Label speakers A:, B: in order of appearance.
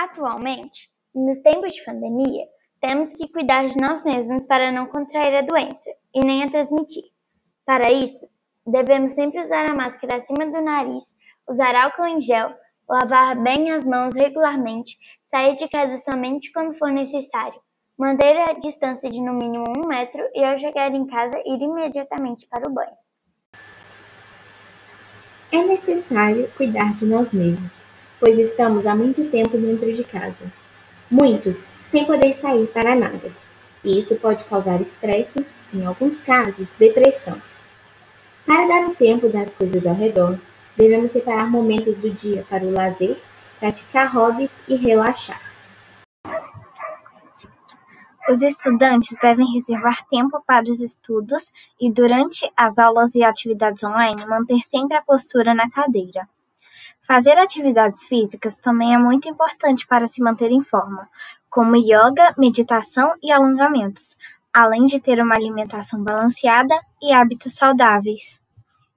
A: Atualmente, nos tempos de pandemia, temos que cuidar de nós mesmos para não contrair a doença e nem a transmitir. Para isso, devemos sempre usar a máscara acima do nariz, usar álcool em gel, lavar bem as mãos regularmente, sair de casa somente quando for necessário, manter a distância de no mínimo um metro e, ao chegar em casa, ir imediatamente para o banho.
B: É necessário cuidar de nós mesmos, pois estamos há muito tempo dentro de casa. Muitos sem poder sair para nada, e isso pode causar estresse, em alguns casos, depressão. Para dar um tempo das coisas ao redor, devemos separar momentos do dia para o lazer, praticar hobbies e relaxar.
C: Os estudantes devem reservar tempo para os estudos e, durante as aulas e atividades online, manter sempre a postura na cadeira. Fazer atividades físicas também é muito importante para se manter em forma, como yoga, meditação e alongamentos, além de ter uma alimentação balanceada e hábitos saudáveis.